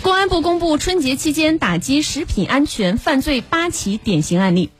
公安部公布春节期间打击食品安全犯罪八起典型案例。